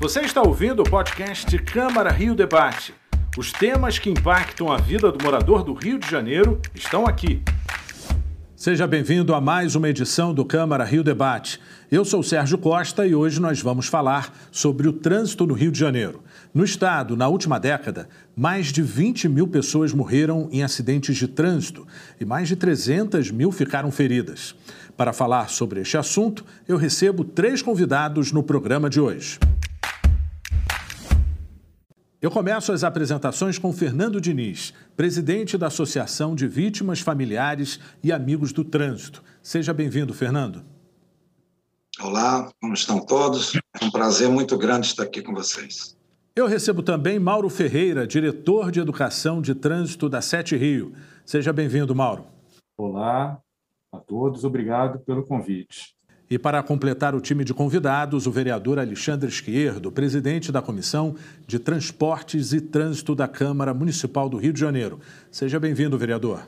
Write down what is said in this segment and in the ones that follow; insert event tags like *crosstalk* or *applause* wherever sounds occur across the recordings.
Você está ouvindo o podcast Câmara Rio Debate. Os temas que impactam a vida do morador do Rio de Janeiro estão aqui. Seja bem-vindo a mais uma edição do Câmara Rio Debate. Eu sou Sérgio Costa e hoje nós vamos falar sobre o trânsito no Rio de Janeiro. No estado, na última década, mais de 20 mil pessoas morreram em acidentes de trânsito e mais de 300 mil ficaram feridas. Para falar sobre este assunto, eu recebo três convidados no programa de hoje. Eu começo as apresentações com Fernando Diniz, presidente da Associação de Vítimas, Familiares e Amigos do Trânsito. Seja bem-vindo, Fernando. Olá, como estão todos? É um prazer muito grande estar aqui com vocês. Eu recebo também Mauro Ferreira, diretor de Educação de Trânsito da Sete Rio. Seja bem-vindo, Mauro. Olá a todos, obrigado pelo convite. E para completar o time de convidados, o vereador Alexandre Esquerdo, presidente da Comissão de Transportes e Trânsito da Câmara Municipal do Rio de Janeiro. Seja bem-vindo, vereador.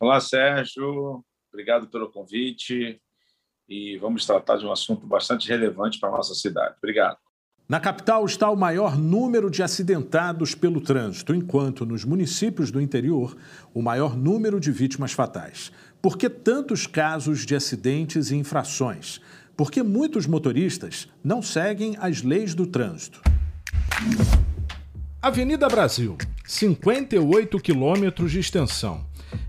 Olá, Sérgio. Obrigado pelo convite. E vamos tratar de um assunto bastante relevante para a nossa cidade. Obrigado. Na capital está o maior número de acidentados pelo trânsito, enquanto nos municípios do interior, o maior número de vítimas fatais. Por que tantos casos de acidentes e infrações? Porque muitos motoristas não seguem as leis do trânsito. Avenida Brasil, 58 quilômetros de extensão.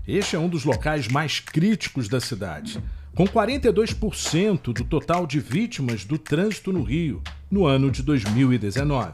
Este é um dos locais mais críticos da cidade, com 42% do total de vítimas do trânsito no Rio no ano de 2019.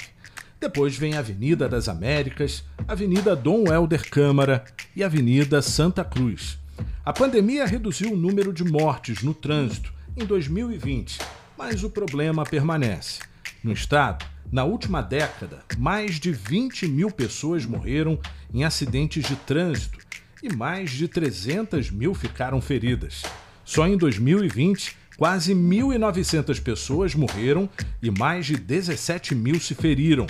Depois vem a Avenida das Américas, Avenida Dom Helder Câmara e Avenida Santa Cruz. A pandemia reduziu o número de mortes no trânsito em 2020, mas o problema permanece. No estado, na última década, mais de 20 mil pessoas morreram em acidentes de trânsito e mais de 300 mil ficaram feridas. Só em 2020, quase 1.900 pessoas morreram e mais de 17 mil se feriram.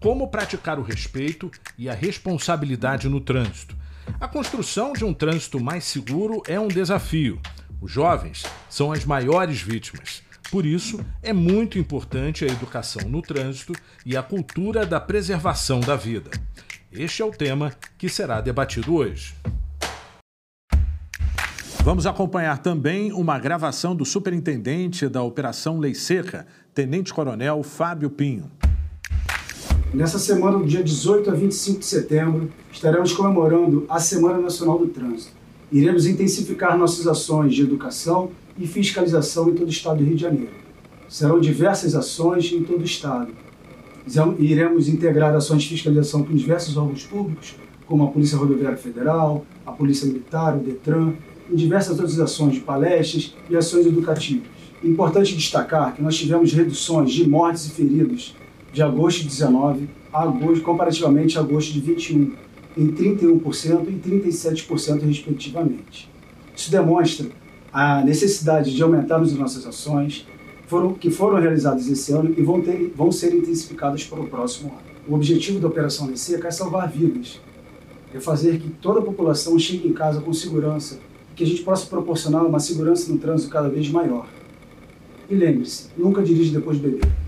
Como praticar o respeito e a responsabilidade no trânsito? A construção de um trânsito mais seguro é um desafio. Os jovens são as maiores vítimas. Por isso, é muito importante a educação no trânsito e a cultura da preservação da vida. Este é o tema que será debatido hoje. Vamos acompanhar também uma gravação do superintendente da Operação Lei Seca, Tenente Coronel Fábio Pinho. Nessa semana, do dia 18 a 25 de setembro, estaremos comemorando a Semana Nacional do Trânsito. Iremos intensificar nossas ações de educação e fiscalização em todo o estado do Rio de Janeiro. Serão diversas ações em todo o estado. Iremos integrar ações de fiscalização com diversos órgãos públicos, como a Polícia Rodoviária Federal, a Polícia Militar, o Detran, em diversas outras ações de palestras e ações educativas. Importante destacar que nós tivemos reduções de mortes e feridos de agosto de 19 a agosto, comparativamente a agosto de 21, em 31% e 37% respectivamente. Isso demonstra a necessidade de aumentarmos as nossas ações, foram, que foram realizadas esse ano e vão, ter, vão ser intensificadas para o próximo ano. O objetivo da Operação Lei Seca é salvar vidas, é fazer que toda a população chegue em casa com segurança, que a gente possa proporcionar uma segurança no trânsito cada vez maior. E lembre-se, nunca dirige depois de beber.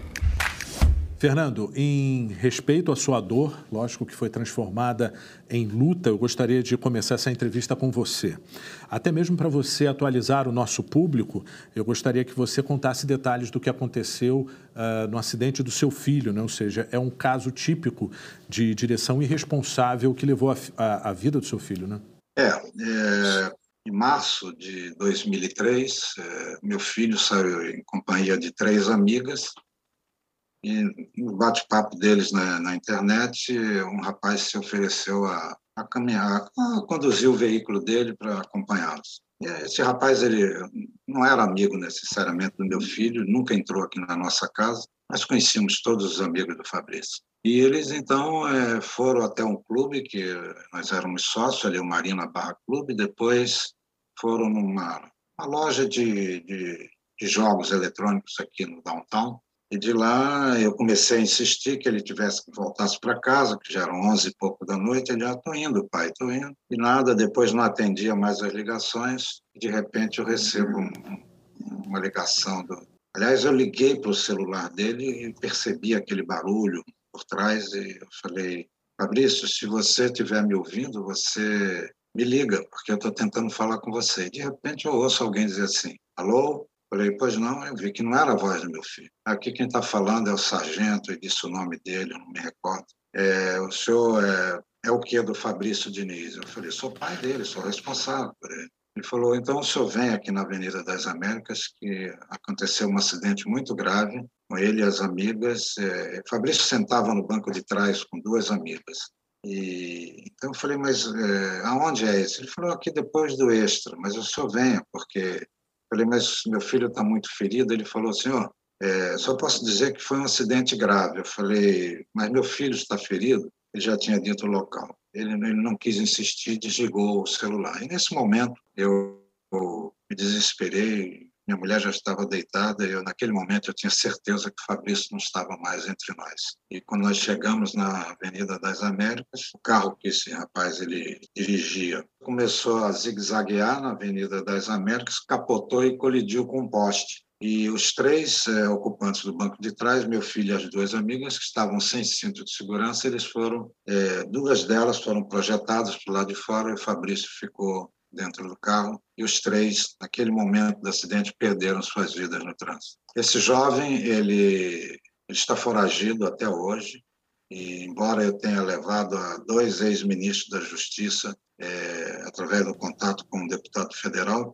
Fernando, em respeito à sua dor, lógico que foi transformada em luta, eu gostaria de começar essa entrevista com você. Até mesmo para você atualizar o nosso público, eu gostaria que você contasse detalhes do que aconteceu uh, no acidente do seu filho, né? ou seja, é um caso típico de direção irresponsável que levou a, a, a vida do seu filho, né? É, é, em março de 2003, é, meu filho saiu em companhia de três amigas e no bate-papo deles na, na, internet, um rapaz se ofereceu a, a caminhar, a conduzir o veículo dele para acompanhá-los. Esse rapaz ele não era amigo necessariamente do meu filho, nunca entrou aqui na nossa casa, mas conhecíamos todos os amigos do Fabrício. E eles então é, foram até um clube que nós éramos sócios, ali o Marina Barra Clube, depois foram numa loja de, de, de jogos eletrônicos aqui no downtown, e de lá eu comecei a insistir que ele tivesse que voltasse para casa, que já eram onze e pouco da noite. Ele já estou indo, pai, estou indo. E nada, depois não atendia mais as ligações. De repente eu recebo um, uma ligação do Aliás, eu liguei para o celular dele e percebi aquele barulho por trás e eu falei, Fabrício, se você estiver me ouvindo, você me liga, porque eu estou tentando falar com você. E de repente eu ouço alguém dizer assim, alô? Falei, pois não, eu vi que não era a voz do meu filho. Aqui quem está falando é o sargento, e disse o nome dele, eu não me recordo. É, o senhor é, é o que do Fabrício Diniz? Eu falei, sou pai dele, sou responsável por ele. Ele falou, então o senhor vem aqui na Avenida das Américas, que aconteceu um acidente muito grave com ele e as amigas. É, Fabrício sentava no banco de trás com duas amigas. E, então eu falei, mas é, aonde é esse? Ele falou, aqui depois do extra, mas o senhor venha, porque... Falei, mas meu filho está muito ferido. Ele falou, senhor, é, só posso dizer que foi um acidente grave. Eu falei, mas meu filho está ferido? Ele já tinha dito o local. Ele, ele não quis insistir, desligou o celular. E nesse momento eu, eu me desesperei, minha mulher já estava deitada e eu, naquele momento eu tinha certeza que Fabrício não estava mais entre nós. E quando nós chegamos na Avenida das Américas, o carro que esse rapaz ele dirigia começou a zigue-zaguear na Avenida das Américas, capotou e colidiu com um poste. E os três é, ocupantes do banco de trás, meu filho e as duas amigas, que estavam sem cinto de segurança, eles foram, é, duas delas foram projetadas para o lado de fora e o Fabrício ficou dentro do carro e os três, naquele momento do acidente, perderam suas vidas no trânsito. Esse jovem, ele, ele está foragido até hoje e, embora eu tenha levado a dois ex-ministros da Justiça, é, através do contato com um deputado federal,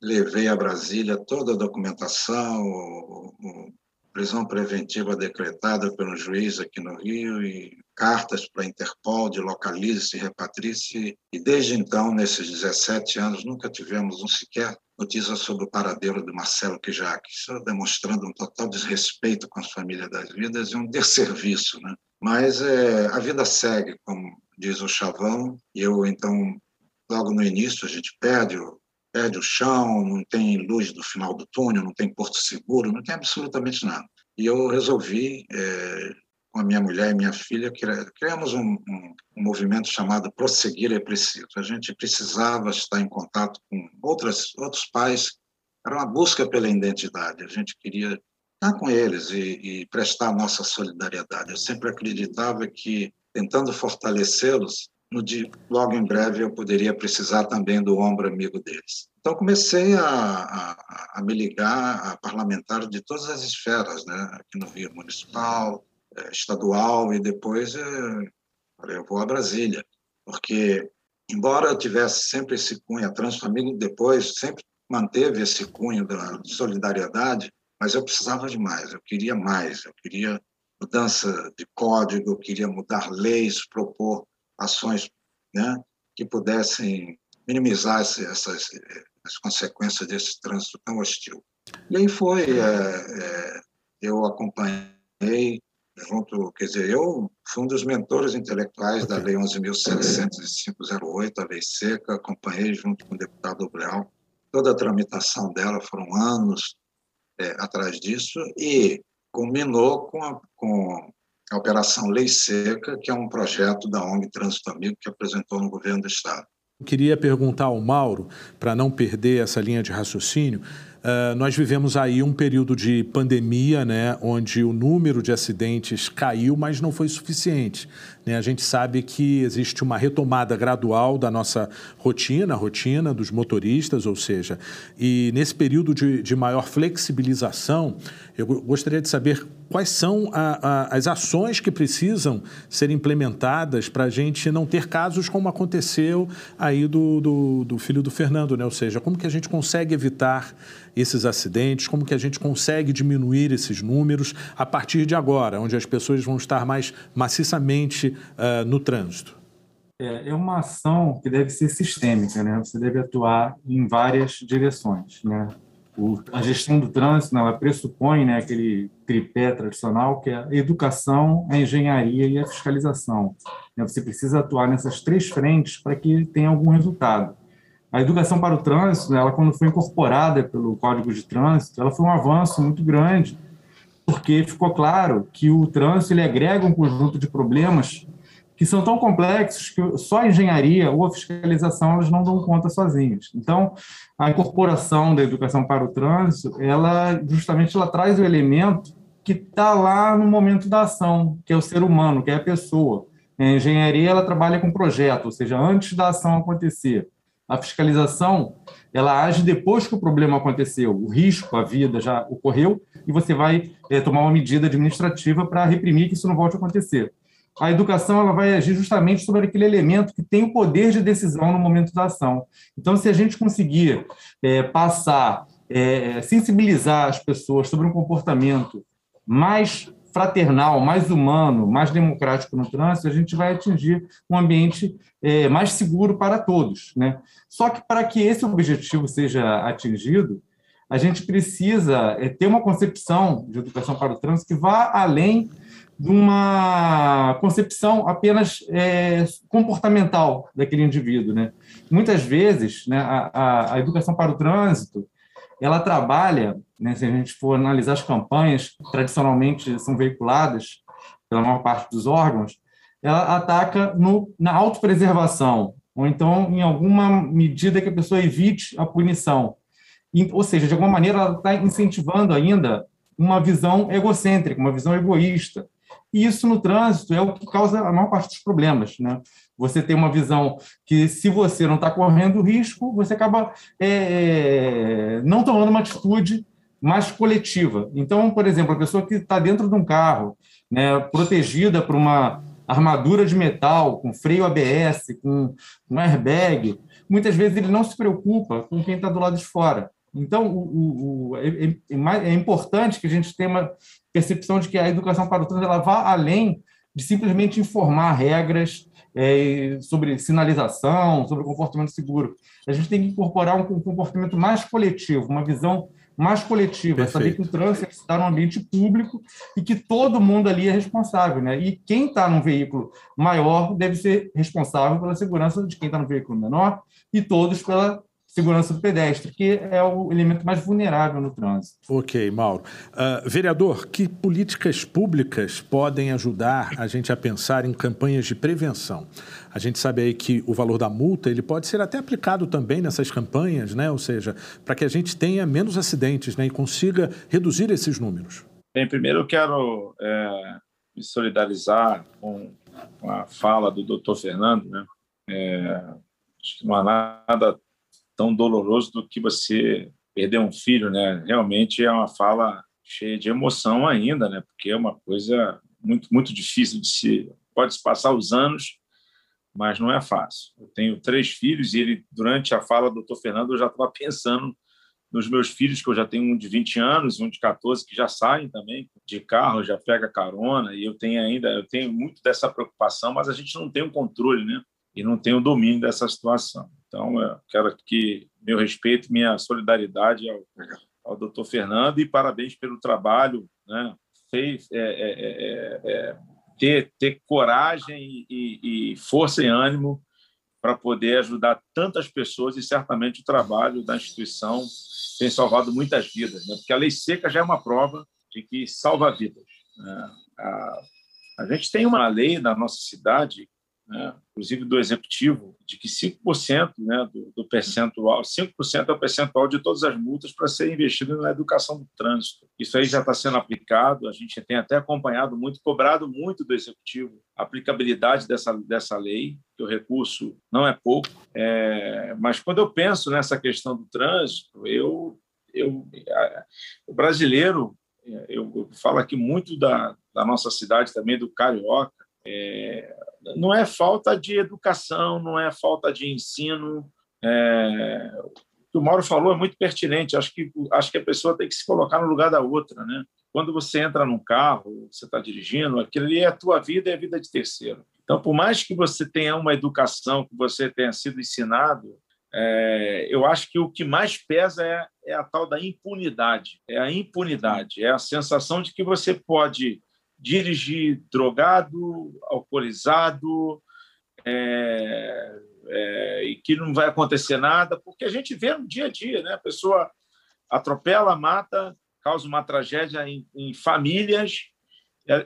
levei a Brasília toda a documentação, o, o, prisão preventiva decretada pelo juiz aqui no Rio e cartas para a Interpol de localize-se, repatrie-se. E desde então, nesses 17 anos, nunca tivemos um sequer notícia sobre o paradeiro de Marcelo Kijak, isso demonstrando um total desrespeito com as famílias das vidas e um desserviço. Né? Mas é, a vida segue, como diz o Chavão, e eu, então, logo no início, a gente perde o perde o chão, não tem luz do final do túnel, não tem porto seguro, não tem absolutamente nada. E eu resolvi, é, com a minha mulher e minha filha, criamos um, um, um, movimento chamado Prosseguir é Preciso. A gente precisava estar em contato com outras, outros pais, era uma busca pela identidade, a gente queria estar com eles e, e prestar nossa solidariedade. Eu sempre acreditava que, tentando fortalecê-los, no dia, logo em breve eu poderia precisar também do ombro amigo deles. Então comecei a, a, a me ligar a parlamentares de todas as esferas, né? aqui no Rio Municipal, estadual e depois é, eu vou a Brasília, porque embora eu tivesse sempre esse cunho, a Transfamília depois sempre manteve esse cunho da solidariedade, mas eu precisava de mais, eu queria mais, eu queria mudança de código, eu queria mudar leis, propor ações né, que pudessem minimizar essas as consequências desse trânsito tão hostil. E aí foi, é, é, eu acompanhei junto, quer dizer, eu fui um dos mentores intelectuais da Lei 11.70508, a Lei Seca, acompanhei junto com o deputado Obreal toda a tramitação dela, foram anos é, atrás disso, e culminou com a, com a Operação Lei Seca, que é um projeto da ONG Trânsito Amigo que apresentou no governo do Estado. Queria perguntar ao Mauro, para não perder essa linha de raciocínio, Uh, nós vivemos aí um período de pandemia, né, onde o número de acidentes caiu, mas não foi suficiente. Né? A gente sabe que existe uma retomada gradual da nossa rotina, a rotina dos motoristas, ou seja, e nesse período de, de maior flexibilização, eu gostaria de saber quais são a, a, as ações que precisam ser implementadas para a gente não ter casos como aconteceu aí do, do, do, filho do Fernando, né? Ou seja, como que a gente consegue evitar esses acidentes, como que a gente consegue diminuir esses números a partir de agora, onde as pessoas vão estar mais maciçamente uh, no trânsito? É, é uma ação que deve ser sistêmica, né? Você deve atuar em várias direções, né? O, a gestão do trânsito, né, ela pressupõe né, aquele tripé tradicional que é a educação, a engenharia e a fiscalização. Né, você precisa atuar nessas três frentes para que tenha algum resultado. A educação para o trânsito, né, ela quando foi incorporada pelo Código de Trânsito, ela foi um avanço muito grande, porque ficou claro que o trânsito ele agrega um conjunto de problemas que são tão complexos que só a engenharia ou a fiscalização elas não dão conta sozinhas. Então, a incorporação da educação para o trânsito, ela justamente ela traz o elemento que está lá no momento da ação, que é o ser humano, que é a pessoa. A engenharia ela trabalha com projeto, ou seja, antes da ação acontecer. A fiscalização ela age depois que o problema aconteceu, o risco, a vida já ocorreu e você vai é, tomar uma medida administrativa para reprimir que isso não volte a acontecer a educação ela vai agir justamente sobre aquele elemento que tem o poder de decisão no momento da ação. Então, se a gente conseguir é, passar, é, sensibilizar as pessoas sobre um comportamento mais fraternal, mais humano, mais democrático no trânsito, a gente vai atingir um ambiente é, mais seguro para todos. Né? Só que para que esse objetivo seja atingido, a gente precisa é, ter uma concepção de educação para o trânsito que vá além de uma concepção apenas é, comportamental daquele indivíduo. Né? Muitas vezes, né, a, a, educação para o trânsito ela trabalha, né, se a gente for analisar as campanhas que tradicionalmente são veiculadas pela maior parte dos órgãos, ela ataca no, na autopreservação, ou então em alguma medida que a pessoa evite a punição. Ou seja, de alguma maneira, ela está incentivando ainda uma visão egocêntrica, uma visão egoísta, e isso no trânsito é o que causa a maior parte dos problemas. Né? Você tem uma visão que, se você não está correndo risco, você acaba é, é, não tomando uma atitude mais coletiva. Então, por exemplo, a pessoa que está dentro de um carro, né, protegida por uma armadura de metal, com freio ABS, com um airbag, muitas vezes ele não se preocupa com quem está do lado de fora. Então, o, o, é, é, é, importante que a gente tenha uma percepção de que a educação para o trânsito ela vá além de simplesmente informar regras é, sobre sinalização, sobre comportamento seguro. A gente tem que incorporar um comportamento mais coletivo, uma visão mais coletiva, Perfeito. saber que o trânsito está num ambiente público e que todo mundo ali é responsável. Né? E quem está num veículo maior deve ser responsável pela segurança de quem está no veículo menor e todos pela segurança do pedestre, que é o elemento mais vulnerável no trânsito. Ok, Mauro. Uh, vereador, que políticas públicas podem ajudar a gente a pensar em campanhas de prevenção? A gente sabe aí que o valor da multa ele pode ser até aplicado também nessas campanhas, né? ou seja, para que a gente tenha menos acidentes né? e consiga reduzir esses números. Bem, primeiro eu quero é, me solidarizar com, a fala do doutor Fernando. Né? É, acho que não há nada tão doloroso do que você perder um filho, né? Realmente é uma fala cheia de emoção ainda, né? Porque é uma coisa muito muito difícil de se pode se passar os anos, mas não é fácil. Eu tenho três filhos e ele durante a fala do doutor Fernando eu já estava pensando nos meus filhos que eu já tenho um de 20 anos, um de 14 que já saem também de carro, já pega carona e eu tenho ainda eu tenho muito dessa preocupação, mas a gente não tem o um controle, né? E não tem o um domínio dessa situação. Então, eu quero aqui meu respeito, minha solidariedade ao, ao doutor Fernando e parabéns pelo trabalho, né? Fez, é, é, é, é ter, ter coragem e, e força e ânimo para poder ajudar tantas pessoas e certamente o trabalho da instituição tem salvado muitas vidas, né? porque a lei seca já é uma prova de que salva vidas. Né? A, a gente tem uma lei na nossa cidade né, inclusive do executivo, de que 5% né, do, do percentual, 5% é o percentual de todas as multas para ser investido na educação do trânsito. Isso aí já está sendo aplicado, a gente tem até acompanhado muito, cobrado muito do executivo a aplicabilidade dessa, dessa lei, que o recurso não é pouco. É, mas quando eu penso nessa questão do trânsito, eu, eu o brasileiro, eu, eu falo aqui muito da, da nossa cidade também, do carioca, é, não é falta de educação, não é falta de ensino. É, o que o Mauro falou é muito pertinente. Acho que, acho que a pessoa tem que se colocar no lugar da outra. Né? Quando você entra num carro, você está dirigindo, aquilo ali é a tua vida e é a vida de terceiro. Então, por mais que você tenha uma educação, que você tenha sido ensinado, é, eu acho que o que mais pesa é, é a tal da impunidade. É a impunidade, é a sensação de que você pode dirigir drogado, alcoolizado, é, é, e que não vai acontecer nada, porque a gente vê no dia a dia, né? A pessoa atropela, mata, causa uma tragédia em, em famílias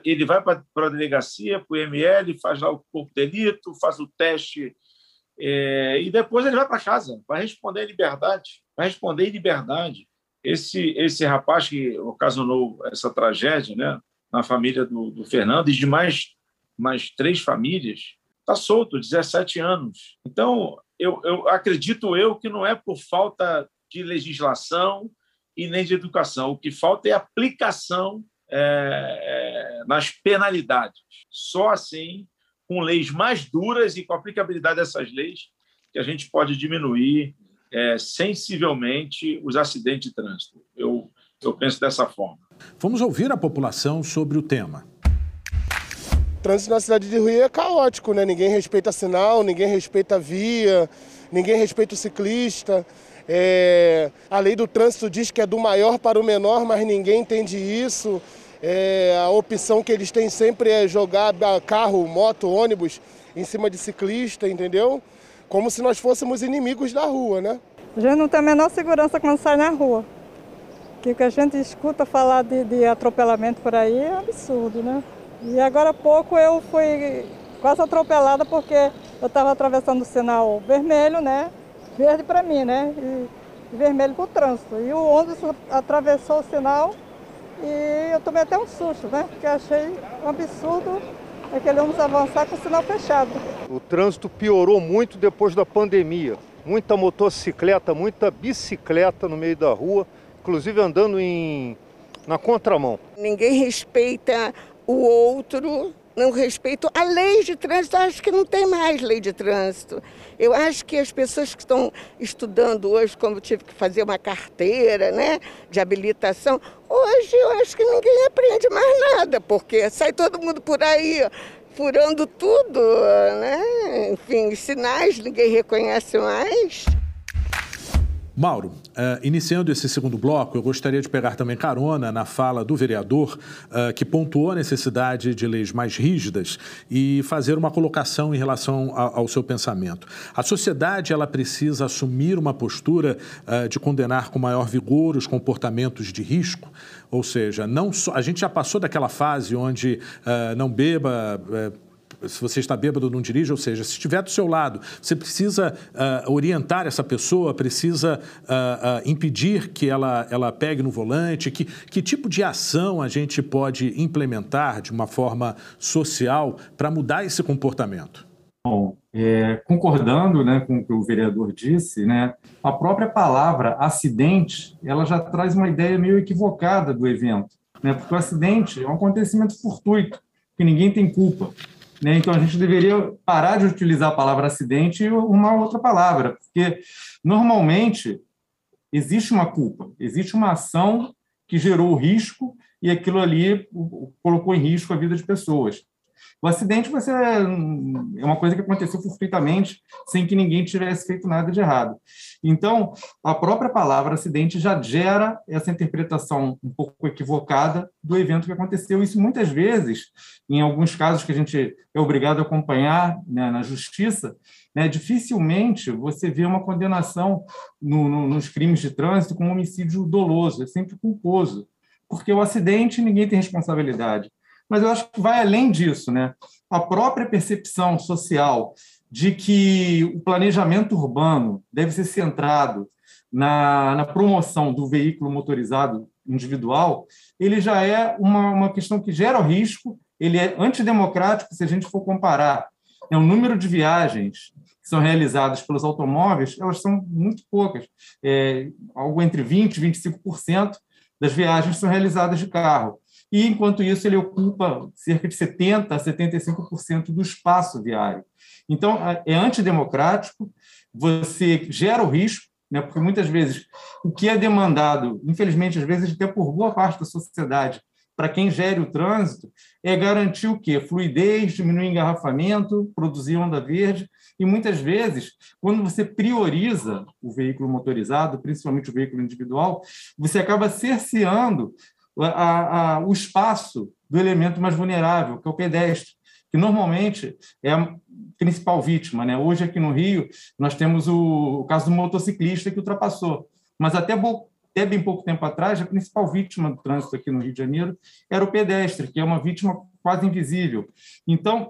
ele vai para a delegacia, para o IML, faz lá o corpo de delito, faz o teste é, e depois ele vai para casa, vai responder em liberdade, vai responder em liberdade. Esse esse rapaz que ocasionou essa tragédia, né, na família do, do Fernando e de mais mais três famílias, está solto, 17 anos. Então, eu, eu acredito eu que não é por falta de legislação e nem de educação. O que falta é aplicação é, é, nas penalidades. Só assim, com leis mais duras e com a aplicabilidade dessas leis, que a gente pode diminuir é, sensivelmente os acidentes de trânsito. Eu, eu penso dessa forma. Vamos ouvir a população sobre o tema. O trânsito na cidade de Rio é caótico, né? Ninguém respeita sinal, ninguém respeita a via, ninguém respeita o ciclista. É... A lei do trânsito diz que é do maior para o menor, mas ninguém entende isso. É... A opção que eles têm sempre é jogar carro, moto, ônibus em cima de ciclista, entendeu? Como se nós fôssemos inimigos da rua, né? A gente não tem a menor segurança quando sai na rua. Que o que a gente escuta falar de, de atropelamento por aí é absurdo, né? E agora há pouco eu fui quase atropelada porque eu estava atravessando o sinal vermelho, né? Verde para mim, né? E vermelho para o trânsito. E o ônibus atravessou o sinal e eu tomei até um susto, né? Porque achei um absurdo aquele ônibus avançar com o sinal fechado. O trânsito piorou muito depois da pandemia. Muita motocicleta, muita bicicleta no meio da rua, inclusive andando em, na contramão. Ninguém respeita o outro não respeito a lei de trânsito. Acho que não tem mais lei de trânsito. Eu acho que as pessoas que estão estudando hoje, como eu tive que fazer uma carteira né, de habilitação, hoje eu acho que ninguém aprende mais nada, porque sai todo mundo por aí furando tudo, né? Enfim, sinais ninguém reconhece mais. Mauro, uh, iniciando esse segundo bloco, eu gostaria de pegar também carona na fala do vereador, uh, que pontuou a necessidade de leis mais rígidas e fazer uma colocação em relação a, ao seu pensamento. A sociedade ela precisa assumir uma postura uh, de condenar com maior vigor os comportamentos de risco, ou seja, não a gente já passou daquela fase onde não beba se você está bêbado, não dirige, ou seja, se estiver do seu lado, você precisa uh, orientar essa pessoa, precisa uh, uh, impedir que ela, ela pegue no volante. Que, que tipo de ação a gente pode implementar de uma forma social para mudar esse comportamento? Bom, é, concordando né, com o que o vereador disse, né, a própria palavra acidente ela já traz uma ideia meio equivocada do evento, né, porque o acidente é um acontecimento fortuito, que ninguém tem culpa. Né? Então, a gente deveria parar de utilizar a palavra acidente e uma outra palavra, porque normalmente existe uma culpa, existe uma ação que gerou o risco e aquilo ali colocou em risco a vida de pessoas. O acidente você, é uma coisa que aconteceu fortuitamente, sem que ninguém tivesse feito nada de errado. Então, a própria palavra acidente já gera essa interpretação um pouco equivocada do evento que aconteceu. Isso muitas vezes, em alguns casos que a gente é obrigado a acompanhar né, na justiça, né, dificilmente você vê uma condenação no, no, nos crimes de trânsito com homicídio doloso, é sempre culposo, porque o acidente ninguém tem responsabilidade mas eu acho que vai além disso, né? A própria percepção social de que o planejamento urbano deve ser centrado na, na promoção do veículo motorizado individual, ele já é uma, uma questão que gera risco, ele é antidemocrático se a gente for comparar né, o número de viagens que são realizadas pelos automóveis, elas são muito poucas, é, algo entre 20% e 25% das viagens são realizadas de carro e, enquanto isso, ele ocupa cerca de 70% a 75% do espaço viário. Então, é antidemocrático, você gera o risco, né, porque muitas vezes o que é demandado, infelizmente, às vezes até por boa parte da sociedade, para quem gere o trânsito, é garantir o quê? Fluidez, diminuir engarrafamento, produzir onda verde, e muitas vezes, quando você prioriza o veículo motorizado, principalmente o veículo individual, você acaba cerceando a, a, o espaço do elemento mais vulnerável, que é o pedestre, que normalmente é a principal vítima. Né? Hoje, aqui no Rio, nós temos o, o caso do motociclista que ultrapassou, mas até até bem pouco tempo atrás, a principal vítima do trânsito aqui no Rio de Janeiro era o pedestre, que é uma vítima quase invisível. Então,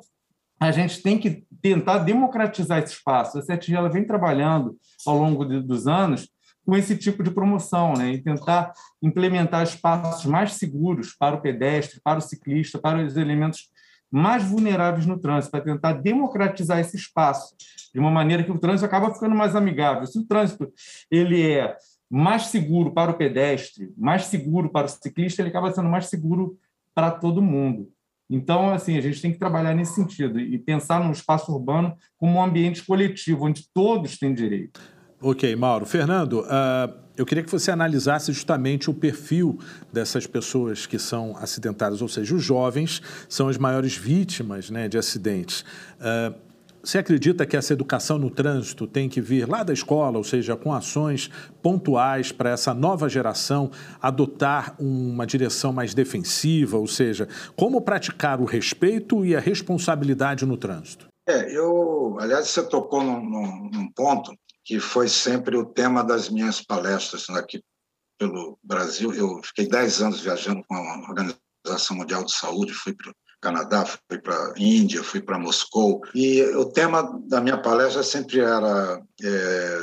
a gente tem que tentar democratizar esse espaço. A CETG ela vem trabalhando ao longo de, dos anos com esse tipo de promoção, né? e tentar implementar espaços mais seguros para o pedestre, para o ciclista, para os elementos mais vulneráveis no trânsito, para tentar democratizar esse espaço de uma maneira que o trânsito acaba ficando mais amigável. Se o trânsito ele é mais seguro para o pedestre, mais seguro para o ciclista, ele acaba sendo mais seguro para todo mundo. Então, assim, a gente tem que trabalhar nesse sentido e pensar no espaço urbano como um ambiente coletivo, onde todos têm direito. Ok, Mauro. Fernando, uh, eu queria que você analisasse justamente o perfil dessas pessoas que são acidentadas, ou seja, os jovens são as maiores vítimas né, de acidentes. Uh, você acredita que essa educação no trânsito tem que vir lá da escola, ou seja, com ações pontuais para essa nova geração adotar uma direção mais defensiva, ou seja, como praticar o respeito e a responsabilidade no trânsito? É, eu, aliás, você tocou num, num, num ponto que foi sempre o tema das minhas palestras aqui pelo Brasil. Eu fiquei 10 anos viajando com a Organização Mundial de Saúde, fui para o Canadá, fui para a Índia, fui para Moscou. E o tema da minha palestra sempre era é,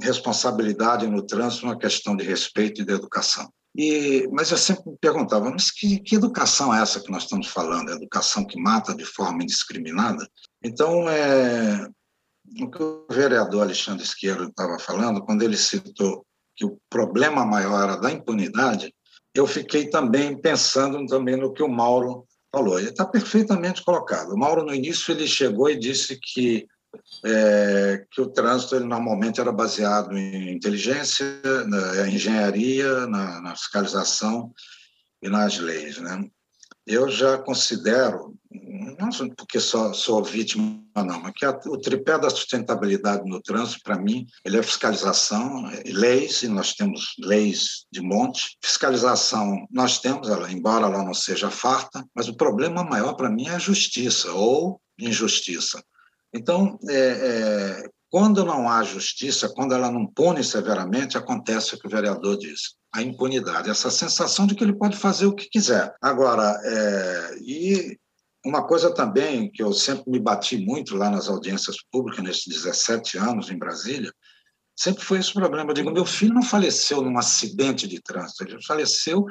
responsabilidade no trânsito, uma questão de respeito e de educação. E, mas eu sempre me perguntava, mas que, que, educação é essa que nós estamos falando? É educação que mata de forma indiscriminada? Então, é, o que o vereador Alexandre Esquerdo estava falando, quando ele citou que o problema maior era da impunidade, eu fiquei também pensando também no que o Mauro falou. Ele está perfeitamente colocado. O Mauro, no início, ele chegou e disse que, é, que o trânsito ele, normalmente era baseado em inteligência, na engenharia, na, na fiscalização e nas leis. Né? Eu já considero não porque só sou vítima, não, mas que a, o tripé da sustentabilidade no trânsito, para mim, ele é fiscalização, é leis, e nós temos leis de monte. Fiscalização nós temos, ela, embora ela não seja farta, mas o problema maior para mim é a justiça ou injustiça. Então, é, é, quando não há justiça, quando ela não pune severamente, acontece o que o vereador disse a impunidade, essa sensação de que ele pode fazer o que quiser. Agora, é, e uma coisa também que eu sempre me bati muito lá nas audiências públicas, nesses 17 anos em Brasília, sempre foi esse problema. Eu digo, meu filho não faleceu num acidente de trânsito, ele faleceu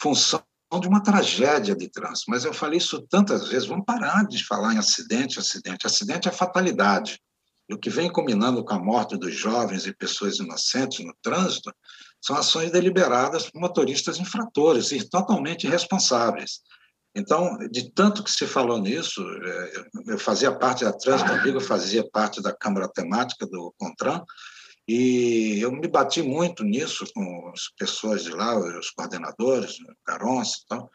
função de uma tragédia de trânsito. Mas eu falei isso tantas vezes, vamos parar de falar em acidente, acidente. Acidente é fatalidade. E o que vem combinando com a morte dos jovens e pessoas inocentes no trânsito são ações deliberadas por motoristas infratores e totalmente irresponsáveis. Então, de tanto que se falou nisso, é, eu fazia parte da Trânsito *laughs* Amigo, fazia parte da Câmara Temática do CONTRAN, e eu me bati muito nisso com as pessoas de lá, os coordenadores, Caronce e tal,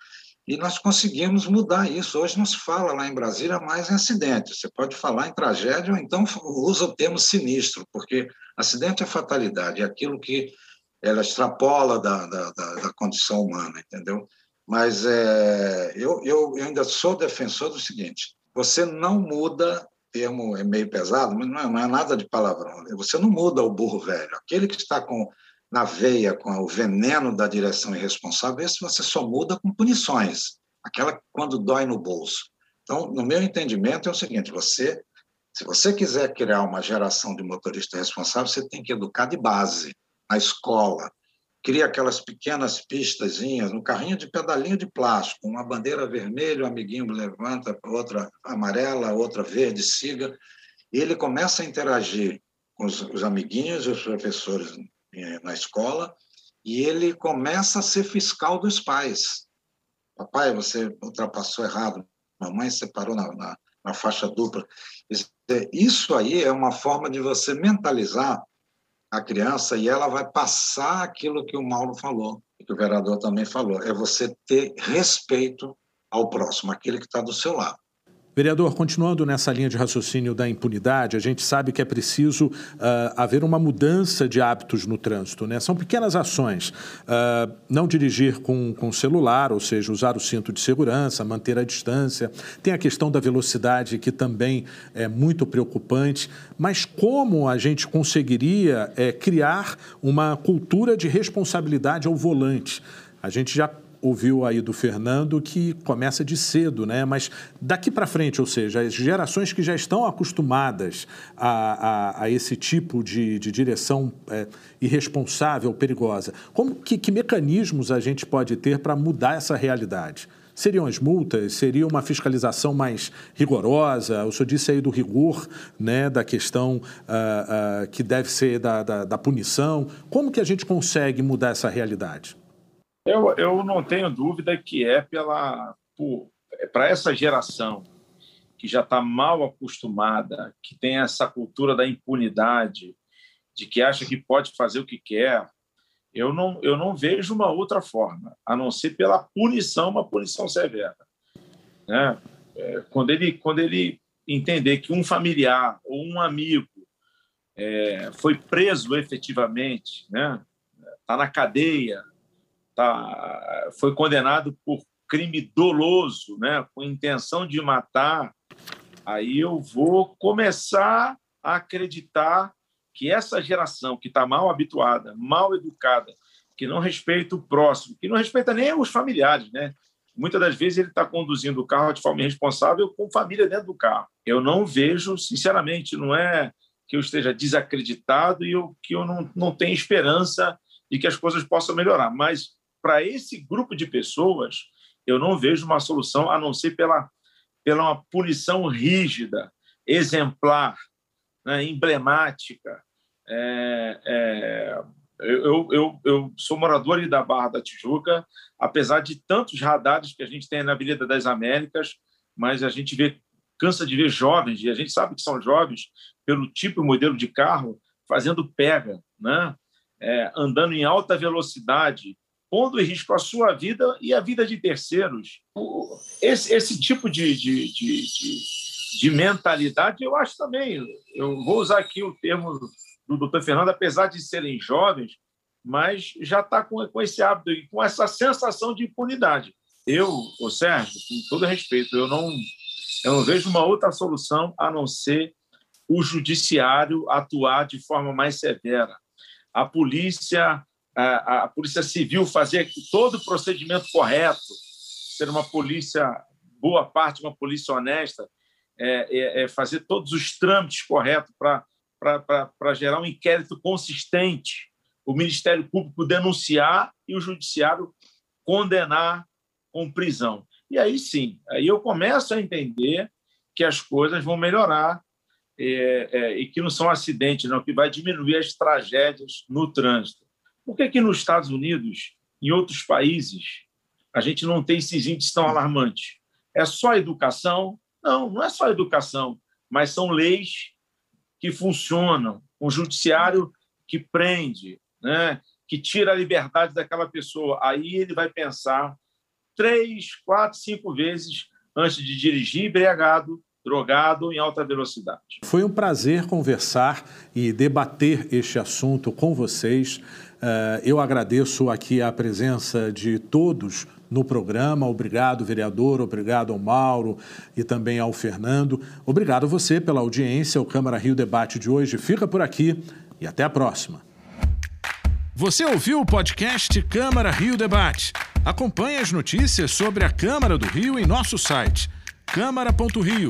e nós conseguimos mudar isso. Hoje não se fala lá em Brasília mais em acidente, você pode falar em tragédia ou então usa o termo sinistro, porque acidente é fatalidade, é aquilo que ela extrapola da, da, da, da condição humana, entendeu? Mas é, eu, eu, eu ainda sou defensor do seguinte: você não muda termo é meio pesado, mas não é, não é, nada de palavrão. Você não muda o burro velho. Aquele que está com na veia com o veneno da direção irresponsável, esse você só muda com punições. Aquela quando dói no bolso. Então, no meu entendimento é o seguinte: você, se você quiser criar uma geração de motorista responsável, você tem que educar de base na escola, cria aquelas pequenas pistazinhas, um carrinho de pedalinho de plástico, uma bandeira vermelha, o amiguinho levanta, outra amarela, outra verde, siga, e ele começa a interagir com os, os amiguinhos e os professores eh, na escola, e ele começa a ser fiscal dos pais. Papai, você ultrapassou errado, mamãe separou na, na, na faixa dupla. Isso aí é uma forma de você mentalizar a criança e ela vai passar aquilo que o Mauro falou, que o vereador também falou, é você ter respeito ao próximo, aquele que está do seu lado. Vereador, continuando nessa linha de raciocínio da impunidade, a gente sabe que é preciso uh, haver uma mudança de hábitos no trânsito. Né? São pequenas ações. Uh, não dirigir com, com celular, ou seja, usar o cinto de segurança, manter a distância. Tem a questão da velocidade, que também é muito preocupante. Mas como a gente conseguiria é, criar uma cultura de responsabilidade ao volante? A gente já ouviu aí do Fernando que começa de cedo, né? Mas daqui para frente, ou seja, as gerações que já estão acostumadas a, a, a esse tipo de, de direção é, irresponsável, perigosa, como que, que mecanismos a gente pode ter para mudar essa realidade? Seriam as multas? Seria uma fiscalização mais rigorosa? O senhor disse aí do rigor, né, da questão uh, uh, que deve ser da, da, da punição. Como que a gente consegue mudar essa realidade? Eu, eu não tenho dúvida que é pela é para essa geração que já está mal acostumada, que tem essa cultura da impunidade, de que acha que pode fazer o que quer, eu não, eu não vejo uma outra forma, a não ser pela punição, uma punição severa. Né? É, quando, ele, quando ele entender que um familiar ou um amigo é, foi preso efetivamente, né? está na cadeia, tá, foi condenado por crime doloso, né, com intenção de matar, aí eu vou começar a acreditar que essa geração que está mal habituada, mal educada, que não respeita o próximo, que não respeita nem os familiares, né? Muitas das vezes ele está conduzindo o carro de forma irresponsável com família dentro do carro. Eu não vejo, sinceramente, não é que eu esteja desacreditado e eu, que eu não, não tenho esperança de que as coisas possam melhorar, mas para esse grupo de pessoas, eu não vejo uma solução a não ser pela, pela uma punição rígida, exemplar, né, emblemática. É, é, eu, eu, eu sou morador da Barra da Tijuca, apesar de tantos radares que a gente tem na Avenida das Américas, mas a gente vê cansa de ver jovens, e a gente sabe que são jovens pelo tipo e modelo de carro, fazendo pega, né? É, andando em alta velocidade, pondo em risco a sua vida e a vida de terceiros. Esse, esse tipo de, de, de, de, de mentalidade, eu acho também, eu vou usar aqui o termo do doutor Fernando, apesar de serem jovens, mas já está com, com esse hábito e com essa sensação de impunidade. Eu, o Sérgio, com todo respeito, eu não, eu não vejo uma outra solução a não ser o judiciário atuar de forma mais severa. A polícia a, a Polícia Civil fazer todo o procedimento correto, ser uma polícia, boa parte, uma polícia honesta, é, é, é fazer todos os trâmites corretos para gerar um inquérito consistente, o Ministério Público denunciar e o Judiciário condenar com prisão. E aí sim, aí eu começo a entender que as coisas vão melhorar é, é, e que não são acidentes, não, que vai diminuir as tragédias no trânsito. Por que, nos Estados Unidos, em outros países, a gente não tem esses índices tão alarmantes? É só educação? Não, não é só educação, mas são leis que funcionam, um judiciário que prende, né? que tira a liberdade daquela pessoa. Aí ele vai pensar três, quatro, cinco vezes antes de dirigir embriagado, drogado em alta velocidade. Foi um prazer conversar e debater este assunto com vocês. Eh, eu agradeço aqui a presença de todos no programa. Obrigado, vereador. Obrigado ao Mauro e também ao Fernando. Obrigado a você pela audiência. O Câmara Rio Debate de hoje fica por aqui e até a próxima. Você ouviu o podcast Câmara Rio Debate? Acompanhe as notícias sobre a Câmara do Rio em nosso site câmara.rio